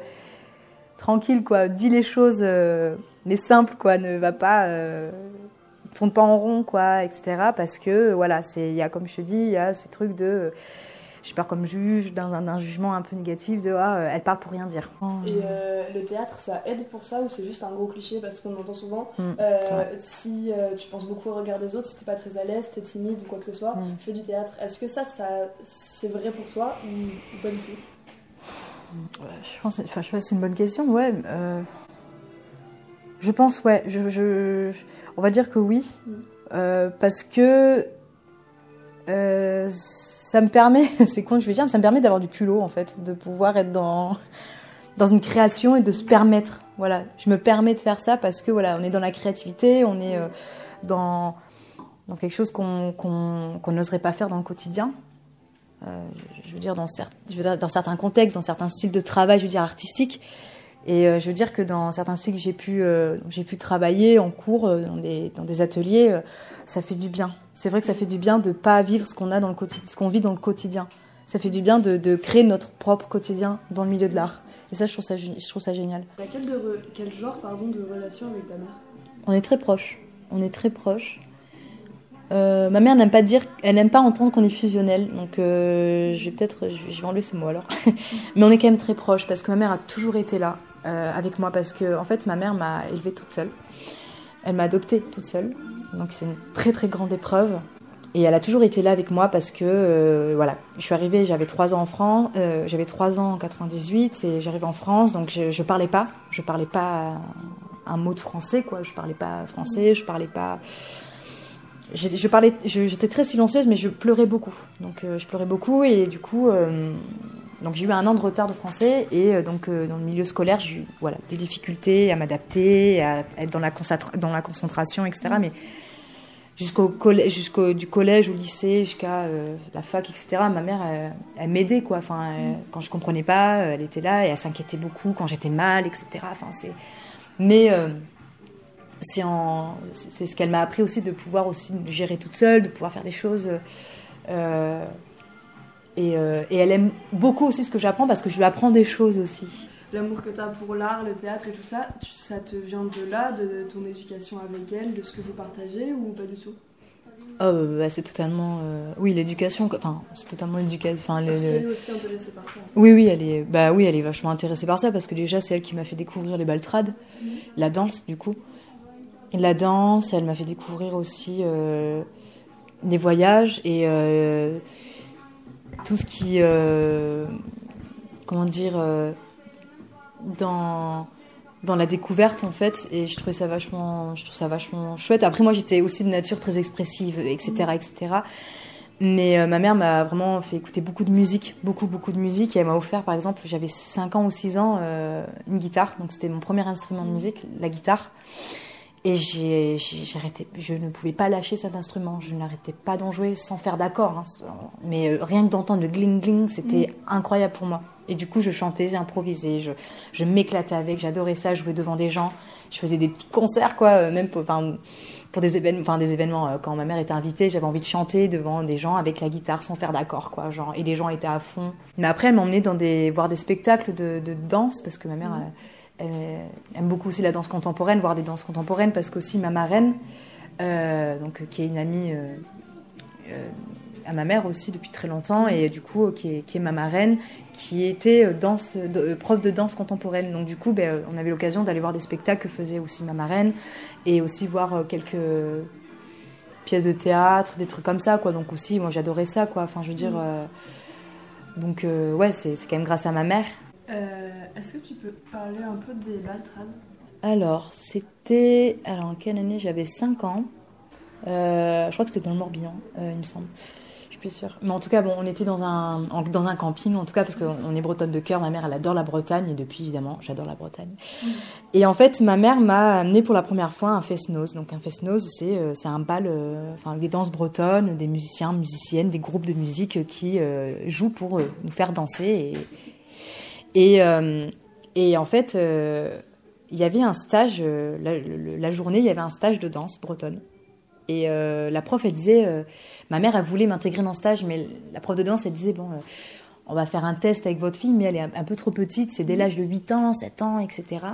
tranquille quoi, dis les choses, euh, mais simple quoi, ne va pas, euh, tourne pas en rond quoi, etc. Parce que voilà, c'est, il y a comme je te dis, il y a ce truc de, j'ai peur comme juge, d'un, jugement un peu négatif de ah, euh, elle parle pour rien dire. Et euh, le théâtre, ça aide pour ça ou c'est juste un gros cliché parce qu'on entend souvent Mm, euh, si euh, tu penses beaucoup au regard des autres, si t'es pas très à l'aise, t'es timide ou quoi que ce soit, Mm. fais du théâtre. Est-ce que ça, ça c'est vrai pour toi ou, pas du tout? Je pense, enfin, je sais pas, si c'est une bonne question. Ouais, je pense, ouais. Je, je- je- on va dire que oui, Mm. Parce que euh, ça me permet, c'est con, je vais dire, mais ça me permet d'avoir du culot en fait, de pouvoir être dans dans une création et de se permettre. Voilà, je me permets de faire ça parce que voilà, on est dans la créativité, on est euh, dans dans quelque chose qu'on qu'on n'oserait pas faire dans le quotidien. Euh, je- veux dire dans, je veux dire dans certains contextes, dans certains styles de travail, je veux dire artistiques. Et je veux dire que dans certains styles que j'ai pu, pu travailler en cours, dans, des, dans des ateliers, ça fait du bien. C'est vrai que ça fait du bien de pas vivre ce qu'on a dans le quotidien, ce qu'on vit dans le quotidien. Ça fait du bien de, de créer notre propre quotidien dans le milieu de l'art. Et ça, je trouve ça, gé- je trouve ça génial. T'as quel, de quel genre pardon, de relation avec ta mère? On est très proches. On est très proches. Euh, ma mère n'aime pas dire, elle n'aime pas entendre qu'on est fusionnel, donc euh, je vais peut-être, je, je vais enlever ce mot alors. Mais on est quand même très proches parce que ma mère a toujours été là euh, avec moi parce que en fait ma mère m'a élevée toute seule. Elle m'a adoptée toute seule, donc c'est une très très grande épreuve. Et elle a toujours été là avec moi parce que euh, voilà, je suis arrivée, j'avais trois ans en France, euh, j'avais trois ans en 98 et j'arrive en France, donc je, je parlais pas, je parlais pas un mot de français quoi, je parlais pas français, je parlais pas j'étais très silencieuse, mais je pleurais beaucoup. Donc euh, je pleurais beaucoup et du coup, Donc j'ai eu un an de retard de français et euh, donc euh, dans le milieu scolaire, j'ai eu voilà, des difficultés à m'adapter, à être dans la, dans la concentration, etc. Mais jusqu'au collège, jusqu'au du collège au lycée, jusqu'à euh, la fac, etc. Ma mère, elle, m'aidait quoi. Enfin, quand je comprenais pas, elle était là et elle s'inquiétait beaucoup quand j'étais mal, etc. Enfin, c'est. Mais c'est en, c'est ce qu'elle m'a appris aussi de pouvoir aussi gérer toute seule, de pouvoir faire des choses. Euh, et, elle aime beaucoup aussi ce que j'apprends parce que je lui apprends des choses aussi. L'amour que tu as pour l'art, le théâtre et tout ça, ça te vient de là, de ton éducation avec elle, de ce que vous partagez ou pas du tout? Oh, bah, c'est totalement euh, oui l'éducation enfin c'est totalement l'éducation enfin parce qu'elle est aussi intéressée par ça oui oui elle est bah oui elle est vachement intéressée par ça parce que déjà c'est elle qui m'a fait découvrir les baltrades mhm. la danse du coup la danse elle m'a fait découvrir aussi euh, des voyages et tout ce qui, euh, comment dire, euh, dans dans la découverte en fait et je trouvais ça vachement je trouve ça vachement chouette. Après moi j'étais aussi de nature très expressive etc etc mais euh, ma mère m'a vraiment fait écouter beaucoup de musique beaucoup beaucoup de musique et elle m'a offert par exemple j'avais 5 ans ou 6 ans une guitare. Donc c'était mon premier instrument de musique la guitare et j'ai, arrêté, je ne pouvais pas lâcher cet instrument. Je n'arrêtais pas d'en jouer sans faire d'accord. Hein. Mais euh, rien que d'entendre le gling gling, c'était mm. incroyable pour moi. Et du coup, je chantais, j'improvisais, je, je m'éclatais avec. J'adorais ça, jouer devant des gens. Je faisais des petits concerts, quoi, euh, même pour, pour des événements. Enfin, des événements. Euh, quand ma mère était invitée, j'avais envie de chanter devant des gens avec la guitare sans faire d'accord, quoi. Genre, et les gens étaient à fond. Mais après, elle m'emmenait dans des voir des spectacles de, de danse parce que ma mère. Mm. Elle aime beaucoup aussi la danse contemporaine, voir des danses contemporaines, parce qu'aussi ma marraine, euh, donc, qui est une amie euh, euh, à ma mère aussi depuis très longtemps, et du coup, qui est, qui est ma marraine, qui était danse, prof de danse contemporaine. Donc, du coup, ben, on avait l'occasion d'aller voir des spectacles que faisait aussi ma marraine, et aussi voir quelques pièces de théâtre, des trucs comme ça, quoi. Donc, aussi, moi, j'adorais ça, quoi. Enfin, je veux dire. donc, ouais, c'est quand même grâce à ma mère. Euh, est-ce que tu peux parler un peu des Baltrades Alors, c'était. Alors, en quelle année? J'avais 5 ans. Euh, je crois que c'était dans le Morbihan, euh, il me semble. Je suis plus sûre. Mais en tout cas, bon, on était dans un, dans un camping, en tout cas, parce qu'on est bretonne de cœur. Ma mère, elle adore la Bretagne, et depuis, évidemment, j'adore la Bretagne. Mm. Et en fait, ma mère m'a amené pour la première fois un fest-noz. Donc, un fest-noz, c'est c'est un bal, enfin, des danses bretonnes, des musiciens, musiciennes, des groupes de musique qui jouent pour nous faire danser et et, euh, et en fait, euh, il y avait un stage, euh, la, journée, il y avait un stage de danse bretonne. Et la prof, elle disait, ma mère, elle voulait m'intégrer dans le stage, mais la prof de danse, elle disait, bon, on va faire un test avec votre fille, mais elle est un, peu trop petite, c'est dès l'âge de 8 ans, 7 ans, etc.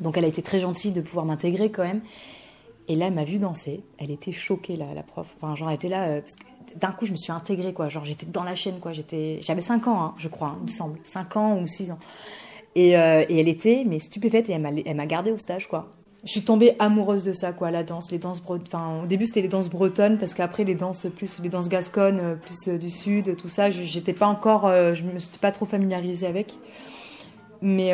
Donc elle a été très gentille de pouvoir m'intégrer quand même. Et là, elle m'a vu danser. Elle était choquée, la, prof. Enfin, genre, elle était là, d'un coup, je me suis intégrée, quoi. Genre, j'étais dans la chaîne, quoi. J'étais, j'avais 5 ans, hein, je crois, hein, il me semble. 5 ans ou 6 ans. Et, euh, et, elle était, mais stupéfaite, et elle m'a, gardée au stage, quoi. Je suis tombée amoureuse de ça, quoi, la danse, les danses Enfin, au début, c'était les danses bretonnes, parce qu'après, les danses plus, les danses gasconnes, euh, plus euh, du sud, tout ça, j'étais pas encore, je me suis pas trop familiarisée avec. Mais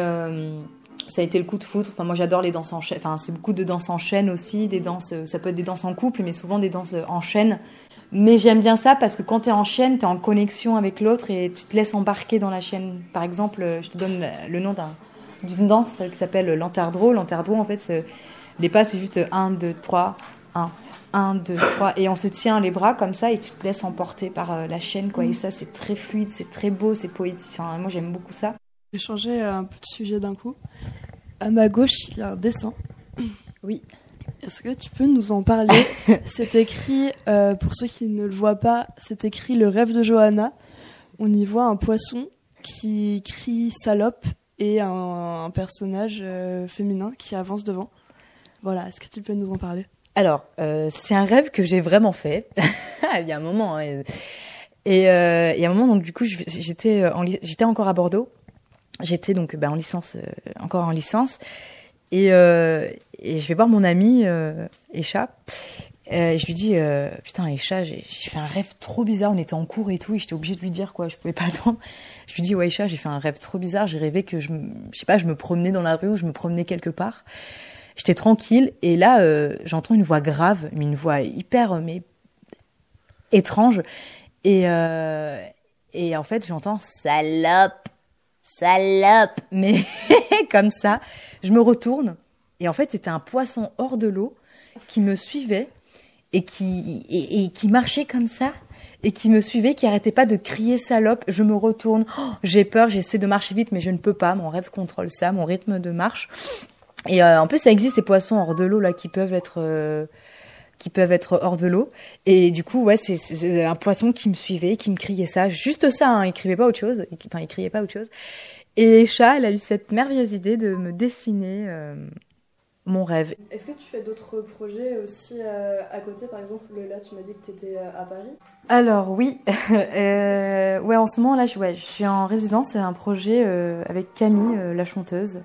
ça a été le coup de foudre. Enfin, moi, j'adore les danses en chaîne. Enfin, c'est beaucoup de danses en chaîne aussi, des danses. Ça peut être des danses en couple, mais souvent des danses en chaîne. Mais j'aime bien ça parce que quand tu es en chaîne, tu es en connexion avec l'autre et tu te laisses embarquer dans la chaîne. Par exemple, je te donne le nom d'une danse qui s'appelle l'anterdro. L'anterdro, en fait, les pas, c'est juste 1, 2, 3, 1. 1, 2, 3, et on se tient les bras comme ça et tu te laisses emporter par euh, la chaîne, quoi. Et ça, c'est très fluide, c'est très beau, c'est poétique. moi, j'aime beaucoup ça. J'ai changé un peu de sujet d'un coup. À ma gauche, il y a un dessin. Oui. Est-ce que tu peux nous en parler C'est écrit, euh, pour ceux qui ne le voient pas, c'est écrit Le rêve de Johanna. On y voit un poisson qui crie salope et un, personnage euh, féminin qui avance devant. Voilà, est-ce que tu peux nous en parler? Alors, euh, c'est un rêve que j'ai vraiment fait. il y a un moment. Hein, et, il y a un moment, donc du coup, j'étais j'étais encore à Bordeaux. J'étais donc bah, en licence, encore en licence. Et, euh, et je vais voir mon ami euh, Echa. Euh, et je lui dis euh, putain Echa, j'ai fait un rêve trop bizarre. On était en cours et tout, et j'étais obligée de lui dire quoi. Je pouvais pas attendre. Je lui dis ouais Echa, j'ai fait un rêve trop bizarre. J'ai rêvé que je, je sais pas, je me promenais dans la rue ou je me promenais quelque part. J'étais tranquille et là euh, j'entends une voix grave, mais une voix hyper mais étrange. Et Et en fait, j'entends salope, salope, mais comme ça, je me retourne et en fait, c'était un poisson hors de l'eau qui me suivait et qui et, qui marchait comme ça et qui me suivait, qui arrêtait pas de crier salope. Je me retourne, oh, j'ai peur, j'essaie de marcher vite, mais je ne peux pas. Mon rêve contrôle ça, mon rythme de marche. Et euh, en plus, ça existe ces poissons hors de l'eau là qui peuvent être euh, qui peuvent être hors de l'eau. Et du coup, ouais, c'est un poisson qui me suivait, qui me criait ça, juste ça. Hein, il criait pas autre chose. Enfin, il criait pas autre chose. Et Chat, elle a eu cette merveilleuse idée de me dessiner euh, mon rêve. Est-ce que tu fais d'autres projets aussi euh, à côté? Par exemple, là, tu m'as dit que tu étais euh, à Paris. Alors oui, ouais, en ce moment là, je, ouais, je suis en résidence. C'est un projet avec Camille, la chanteuse.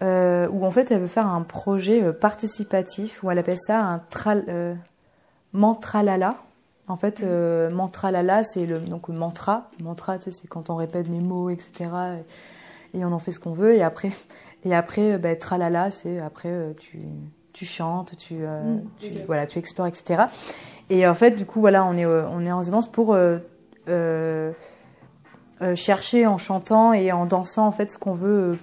Euh, où en fait elle veut faire un projet euh, participatif où elle appelle ça un tral, euh, mantralala. En fait, euh, mantralala, c'est le donc mantra. Mantra, tu sais, c'est quand on répète des mots, etc. Et, on en fait ce qu'on veut. Et après, et après, bah, tralala, c'est après tu tu chantes, tu, mm, tu voilà, tu explores, etc. Et en fait, du coup, voilà, on est on est en résidence pour chercher en chantant et en dansant en fait ce qu'on veut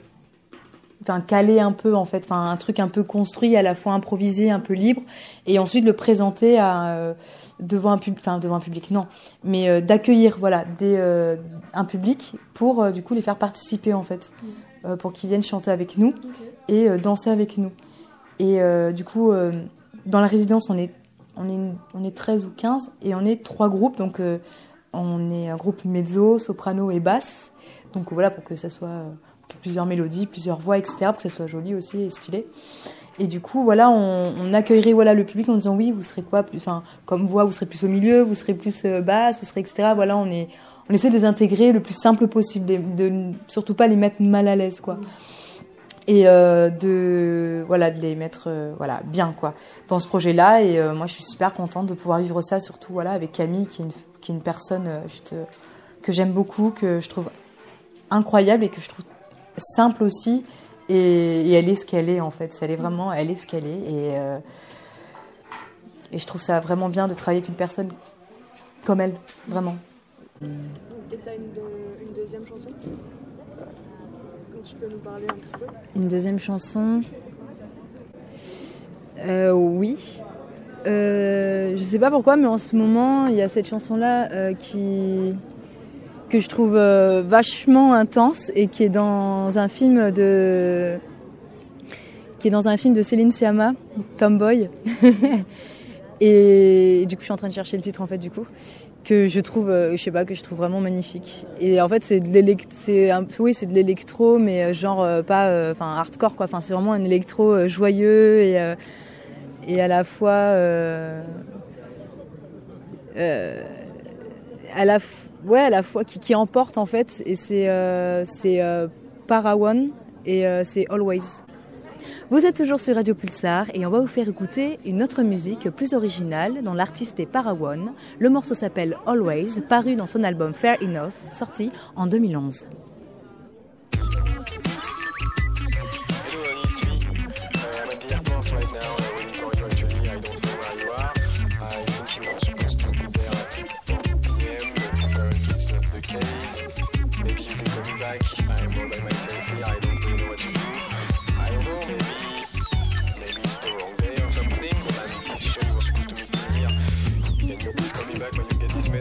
enfin caler un peu en fait, enfin un truc un peu construit, à la fois improvisé, un peu libre, et ensuite le présenter à, euh, devant un public, enfin devant un public, non, mais euh, d'accueillir voilà des, euh, un public pour du coup les faire participer en fait, mm. pour qu'ils viennent chanter avec nous et danser avec nous. Et du coup, dans la résidence, on est on est on est 13 ou 15 et on est trois groupes, donc on est un groupe mezzo, soprano et basse. Donc voilà pour que ça soit plusieurs mélodies, plusieurs voix, etc., pour que ça soit joli aussi et stylé. Et du coup, voilà, on, accueillerait voilà le public en disant oui, vous serez quoi, enfin, comme voix, vous serez plus au milieu, vous serez plus euh, basse, vous serez etc. Voilà, on est, on essaie de les intégrer le plus simple possible, de, de surtout pas les mettre mal à l'aise, quoi. Et euh, de voilà de les mettre euh, voilà bien quoi dans ce projet-là. Et moi, je suis super contente de pouvoir vivre ça, surtout voilà avec Camille, qui est une, qui est une personne juste que j'aime beaucoup, que je trouve incroyable et que je trouve simple aussi. Et, elle est ce qu'elle est en fait. Elle est vraiment, elle est ce qu'elle est. Et, euh, et je trouve ça vraiment bien de travailler avec une personne comme elle, vraiment. Et t'as une, une, deuxième chanson? Tu peux nous parler un petit peu? Une deuxième chanson? Euh, Oui. Euh, je sais pas pourquoi, mais en ce moment, il y a cette chanson-là euh, qui que je trouve euh, vachement intense et qui est dans un film de qui est dans un film de Céline Sciamma, Tomboy. et du coup, je suis en train de chercher le titre en fait du coup que je trouve euh, je sais pas que je trouve vraiment magnifique. Et en fait, c'est de l'électro mais euh, genre pas enfin hardcore quoi. Enfin, c'est vraiment un électro joyeux et et à la fois à la fois ouais, à la fois qui, emporte en fait, et c'est euh, c'est euh, Parawan et euh, c'est Always. Vous êtes toujours sur Radio Pulsar et on va vous faire écouter une autre musique plus originale dont l'artiste est Parawan. Le morceau s'appelle Always, paru dans son album Fair Enough, sorti en 2011.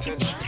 attention.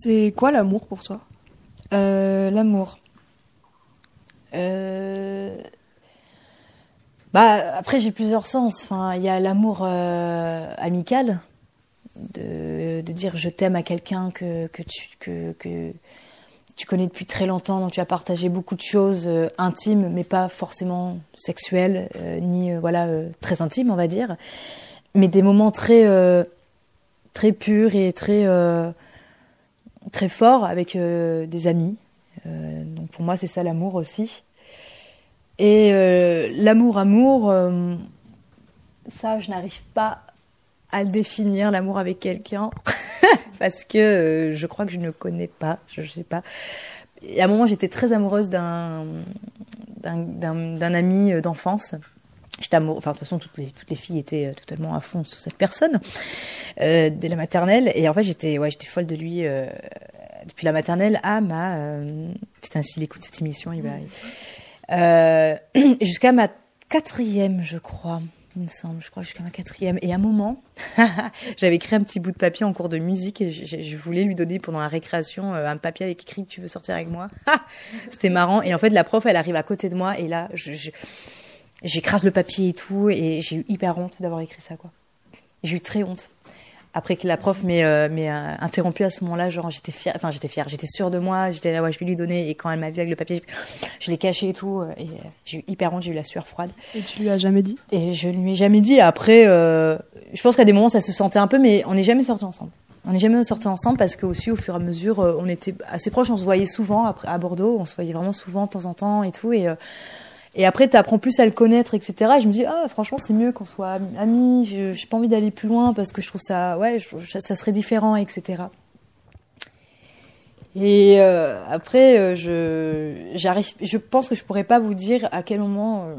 C'est quoi l'amour pour toi? L'amour. Bah, après, j'ai plusieurs sens. Enfin, il y a l'amour amical, de, de, dire je t'aime à quelqu'un que, que, tu, que, que, tu connais depuis très longtemps, dont tu as partagé beaucoup de choses euh, intimes, mais pas forcément sexuelles, euh, ni euh, voilà très intimes, on va dire, mais des moments très très purs et très très forts avec des amis. donc pour moi, c'est ça l'amour aussi. Et l'amour, amour, ça, je n'arrive pas à le définir, l'amour avec quelqu'un, parce que euh, je crois que je ne connais pas, je ne sais pas. Et à un moment, j'étais très amoureuse d'un ami euh, d'enfance. J'étais amoureuse, enfin de toute façon, toutes les, toutes les filles étaient euh, totalement à fond sur cette personne euh, dès la maternelle. Et en fait, j'étais ouais, j'étais folle de lui euh, depuis la maternelle à ma... Euh, putain, s'il écoute cette émission, il va... jusqu'à ma quatrième, je crois il me semble, je crois jusqu'à ma quatrième. Et à un moment, j'avais écrit un petit bout de papier en cours de musique et je, voulais lui donner pendant la récréation euh, un papier avec écrit tu veux sortir avec moi? C'était marrant. Et en fait, la prof, elle arrive à côté de moi et là, j'écrase le papier et tout et j'ai eu hyper honte d'avoir écrit ça, quoi. J'ai eu très honte après que la prof m'ait euh, euh, interrompu à ce moment-là, genre j'étais fière, enfin j'étais fière, j'étais sûre de moi, j'étais là, ouais, je vais lui donner. Et quand elle m'a vu avec le papier, je l'ai caché et tout. Euh, et j'ai eu hyper honte, j'ai eu la sueur froide. Et tu lui as jamais dit? Et je lui ai jamais dit. Après, je pense qu'à des moments ça se sentait un peu, mais on n'est jamais sortis ensemble. On n'est jamais sortis ensemble parce que aussi au fur et à mesure, on était assez proches, on se voyait souvent après à Bordeaux, on se voyait vraiment souvent de temps en temps et tout. Et et après, tu apprends plus à le connaître, etc. Et je me dis, ah, franchement, c'est mieux qu'on soit amis. Je n'ai pas envie d'aller plus loin parce que je trouve ça, ouais, ça serait différent, etc. Et euh, après, euh, je, j'arrive, je pense que je pourrais pas vous dire à quel moment euh,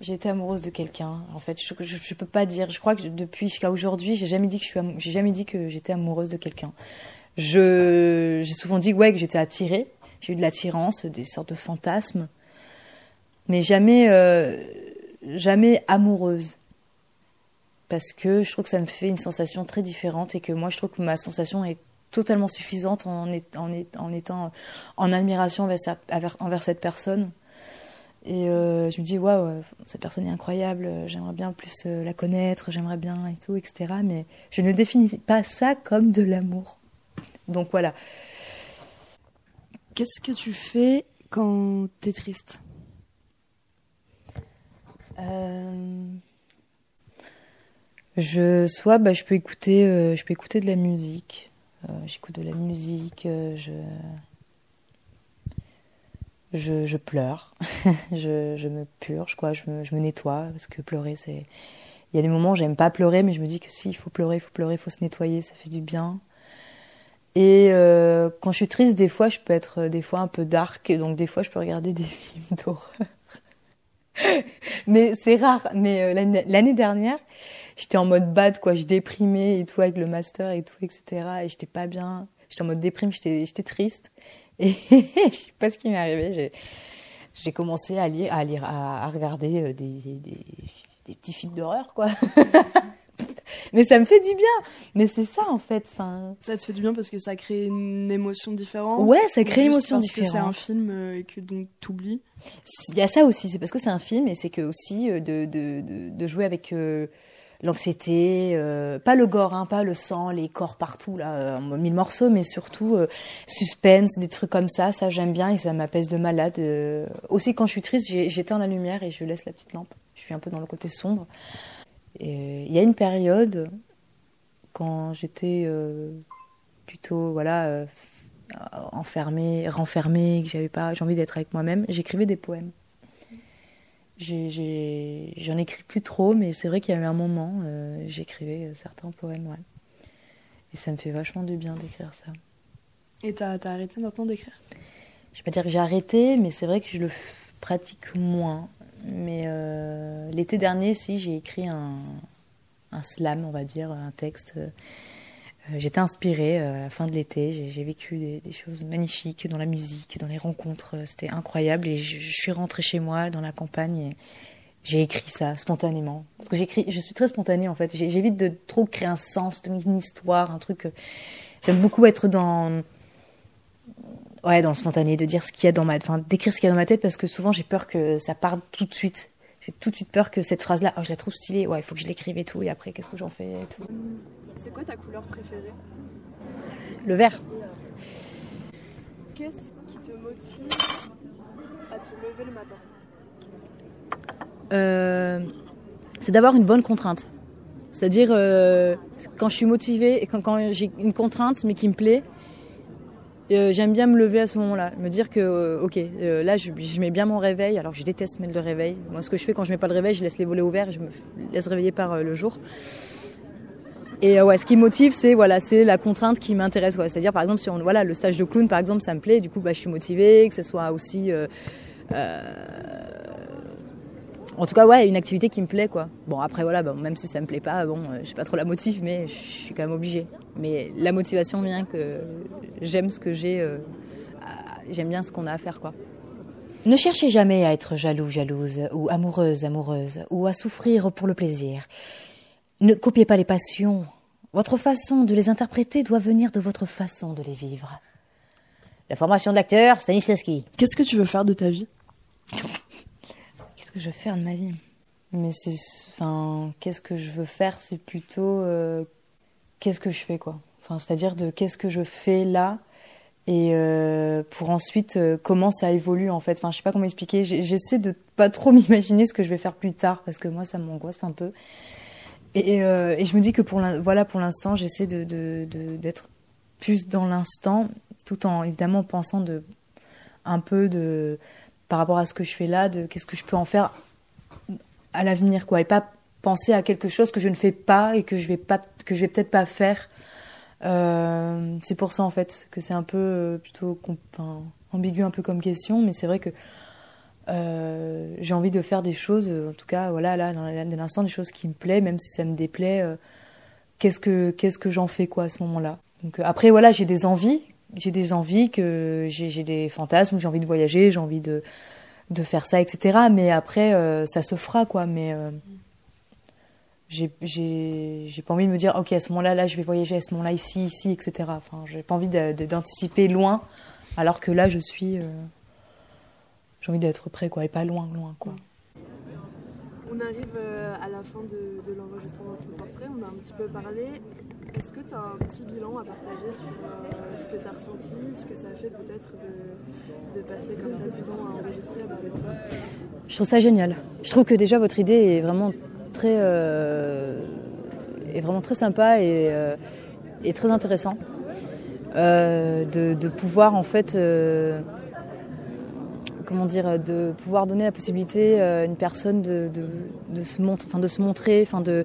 j'ai été amoureuse de quelqu'un. En fait, je, je, peux pas dire. Je crois que depuis jusqu'à aujourd'hui, j'ai jamais dit que je suis, j'ai jamais dit que j'étais amoureuse de quelqu'un. Je, j'ai souvent dit ouais que j'étais attirée. J'ai eu de l'attirance, des sortes de fantasmes mais jamais, euh, jamais amoureuse. Parce que je trouve que ça me fait une sensation très différente et que moi, je trouve que ma sensation est totalement suffisante en, en, étant en admiration envers, cette personne. Et euh, je me dis, waouh, cette personne est incroyable, j'aimerais bien plus euh, la connaître, j'aimerais bien et tout, etc. Mais je ne définis pas ça comme de l'amour. Donc voilà. Qu'est-ce que tu fais quand tu es triste? Euh, je soit bah, je peux écouter euh, je peux écouter de la musique. Euh, j'écoute de la musique, je je, je pleure, je, je, me purge quoi, je me, je me nettoie parce que pleurer c'est il y a des moments où j'aime pas pleurer mais je me dis que si il faut pleurer, il faut pleurer, il faut se nettoyer, ça fait du bien. Et quand je suis triste, des fois, je peux être des fois un peu dark, donc des fois, je peux regarder des films d'horreur. mais c'est rare. Mais euh, l'année dernière, j'étais en mode bad, quoi. Je déprimais et tout avec le master et tout, etc. Et j'étais pas bien. J'étais en mode déprime, j'étais triste. Et je sais pas ce qui m'est arrivé. J'ai commencé à lire, à lire, à, regarder euh, des, des, des petits films d'horreur, quoi. mais ça me fait du bien. Mais c'est ça en fait. Enfin, ça te fait du bien parce que ça crée une émotion différente. Ouais, ça crée une émotion différente. Parce que c'est un film euh, et que donc t'oublies. Il y a ça aussi. C'est parce que c'est un film et c'est que aussi euh, de, de, de, jouer avec euh, l'anxiété, pas le gore, hein, pas le sang, les corps partout là, en mille morceaux, mais surtout suspense, des trucs comme ça. Ça j'aime bien et ça m'apaise de malade. aussi quand je suis triste, j'éteins la lumière et je laisse la petite lampe. Je suis un peu dans le côté sombre. Et il y a une période, quand j'étais euh, plutôt voilà, euh, enfermée, renfermée, que j'avais pas, j'ai envie d'être avec moi-même, j'écrivais des poèmes. J'en écris plus trop, mais c'est vrai qu'il y a eu un moment, euh, j'écrivais certains poèmes, ouais. Et ça me fait vachement du bien d'écrire ça. Et t'as as arrêté maintenant d'écrire? Je vais pas dire que j'ai arrêté, mais c'est vrai que je le pratique moins. Mais euh, l'été dernier, si, j'ai écrit un, slam, on va dire, un texte. Euh, j'étais inspirée euh, à la fin de l'été. J'ai vécu des, choses magnifiques dans la musique, dans les rencontres. C'était incroyable. Et je, suis rentrée chez moi, dans la campagne, et j'ai écrit ça spontanément. Parce que j'écris, je suis très spontanée en fait. J'évite de trop créer un sens, une histoire, un truc. J'aime beaucoup être dans Ouais, dans le spontané, de dire ce qu'il y a dans ma, enfin, d'écrire ce qu'il y a dans ma tête parce que souvent j'ai peur que ça parte tout de suite. J'ai tout de suite peur que cette phrase-là, oh, je la trouve stylée, ouais, il faut que je l'écrive et tout, et après, qu'est-ce que j'en fais et tout. C'est quoi ta couleur préférée? Le vert. Qu'est-ce qui te motive à te lever le matin? Euh, c'est d'avoir une bonne contrainte. C'est-à-dire, euh, quand je suis motivée et quand, quand j'ai une contrainte, mais qui me plaît, euh, j'aime bien me lever à ce moment-là, me dire que, euh, ok, euh, là, je, mets bien mon réveil. Alors, je déteste mettre le réveil. Moi, ce que je fais quand je mets pas le réveil, je laisse les volets ouverts et je me laisse réveiller par le jour. Et ouais, ce qui me motive, c'est voilà, c'est la contrainte qui m'intéresse. C'est-à-dire, par exemple, si on, le stage de clown, par exemple, ça me plaît. Du coup, bah, je suis motivée, que ce soit aussi. en tout cas, ouais, une activité qui me plaît, quoi. Bon, après, voilà, bon, même si ça me plaît pas, bon, euh, j'ai pas trop la motive, mais je suis quand même obligée. Mais la motivation vient que j'aime ce que j'ai, euh, j'aime bien ce qu'on a à faire, quoi. Ne cherchez jamais à être jaloux, jalouse, ou amoureuse, amoureuse, ou à souffrir pour le plaisir. Ne copiez pas les passions. Votre façon de les interpréter doit venir de votre façon de les vivre. La formation de l'acteur, Stanislavski. Qu'est-ce que tu veux faire de ta vie? Qu'est-ce que je veux faire de ma vie? Mais c'est, enfin, qu'est-ce que je veux faire? C'est plutôt, euh, qu'est-ce que je fais, quoi. Enfin, c'est-à-dire de qu'est-ce que je fais là et euh, pour ensuite euh, comment ça évolue en fait. Enfin, je sais pas comment expliquer. J'essaie de pas trop m'imaginer ce que je vais faire plus tard parce que moi, ça m'angoisse un peu. Et, euh, et je me dis que pour voilà, pour l'instant, j'essaie de- d'être plus dans l'instant, tout en évidemment pensant de un peu de par rapport à ce que je fais là, de qu'est-ce que je peux en faire à l'avenir, quoi, et pas penser à quelque chose que je ne fais pas et que je vais pas, que je vais peut-être pas faire. Euh, c'est pour ça en fait que c'est un peu euh, plutôt enfin, ambigu un peu comme question, mais c'est vrai que euh, j'ai envie de faire des choses, en tout cas, voilà, là, de l'instant, des choses qui me plaisent, même si ça me déplaît. qu'est-ce que qu'est-ce que j'en fais quoi à ce moment-là Donc après, voilà, j'ai des envies, j'ai des envies que j'ai des fantasmes, j'ai envie de voyager, j'ai envie de de faire ça, etc. Mais après, ça se fera, quoi. Mais j'ai pas envie de me dire, ok, à ce moment-là, là, je vais voyager, à ce moment-là, ici, ici, etc. Enfin, j'ai pas envie d'anticiper loin, alors que là, je suis, euh, j'ai envie d'être près, quoi, et pas loin, loin, quoi. On arrive euh, à la fin de, de l'enregistrement de ton portrait, on a un petit peu parlé. Est-ce que tu as un petit bilan à partager sur euh, ce que tu as ressenti, ce que ça a fait peut-être de, de passer comme ça du temps à enregistrer, à parler de toi? Je trouve ça génial. Je trouve que déjà votre idée est vraiment très, euh, est vraiment très sympa et, euh, très intéressant. Euh, de, pouvoir en fait, comment dire, de pouvoir donner la possibilité à une personne de, de, se de se montrer, de,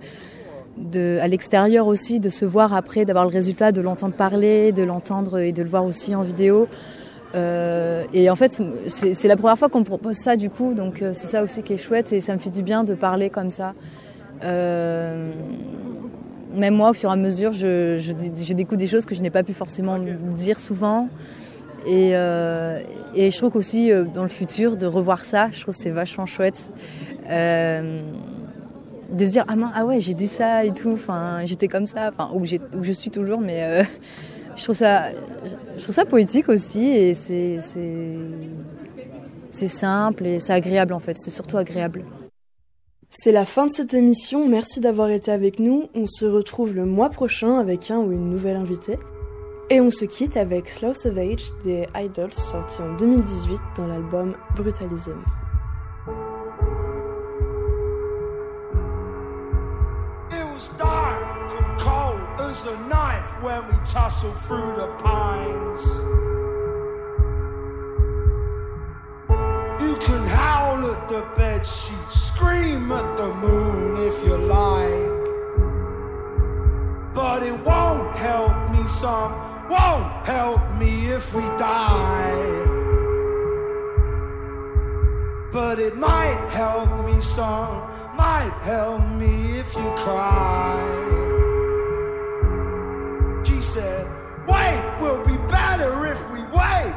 de, à l'extérieur aussi, de se voir après, d'avoir le résultat, de l'entendre parler, de l'entendre et de le voir aussi en vidéo. Euh, et en fait, c'est la première fois qu'on me propose ça du coup, donc euh, c'est ça aussi qui est chouette et ça me fait du bien de parler comme ça. Euh, même moi, au fur et à mesure, je, je, je découvre des choses que je n'ai pas pu forcément dire souvent. Et, euh, et je trouve qu'aussi euh, dans le futur, de revoir ça, je trouve que c'est vachement chouette. De se dire ah, mince, ah ouais j'ai dit ça et tout enfin j'étais comme ça enfin où, je suis toujours mais je trouve ça poétique aussi et c'est simple et c'est agréable en fait c'est surtout agréable C'est la fin de cette émission, merci d'avoir été avec nous. On se retrouve le mois prochain avec un ou une nouvelle invitée. Et on se quitte avec Slow Savage des Idols sorti en 2018 dans l'album Brutalism. When we tussled through the pines. You can howl at the bed sheet, scream at the moon if you like. But it won't help me some, won't help me if we die. But it might help me some, might help me if you cry. Said, Wait, we'll be better if we wait,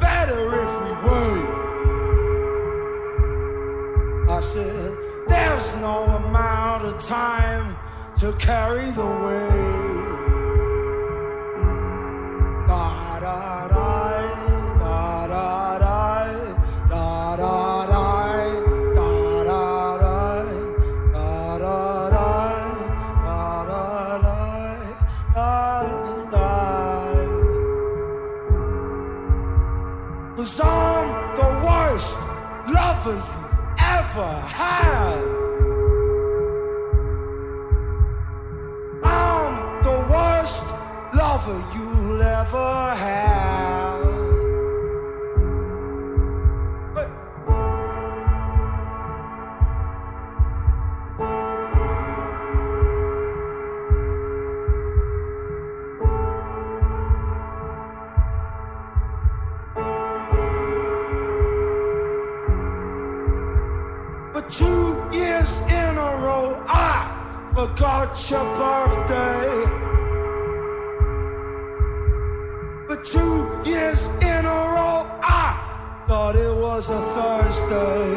better if we wait. I said, There's no amount of time to carry the weight. I'm the worst lover you'll ever have. Forgot your birthday. But two years in a row, I thought it was a Thursday.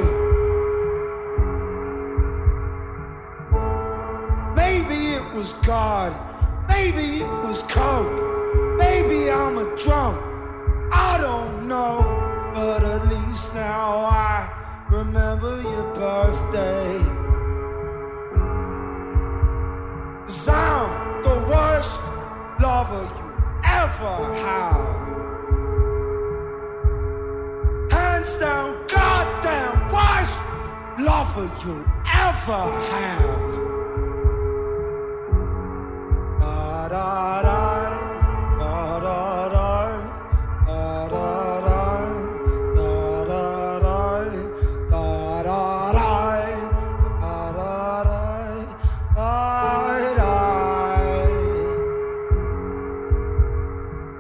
Maybe it was God, maybe it was Coke, whatever you ever have.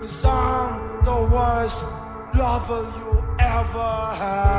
Cause I'm the worst lover you ever had.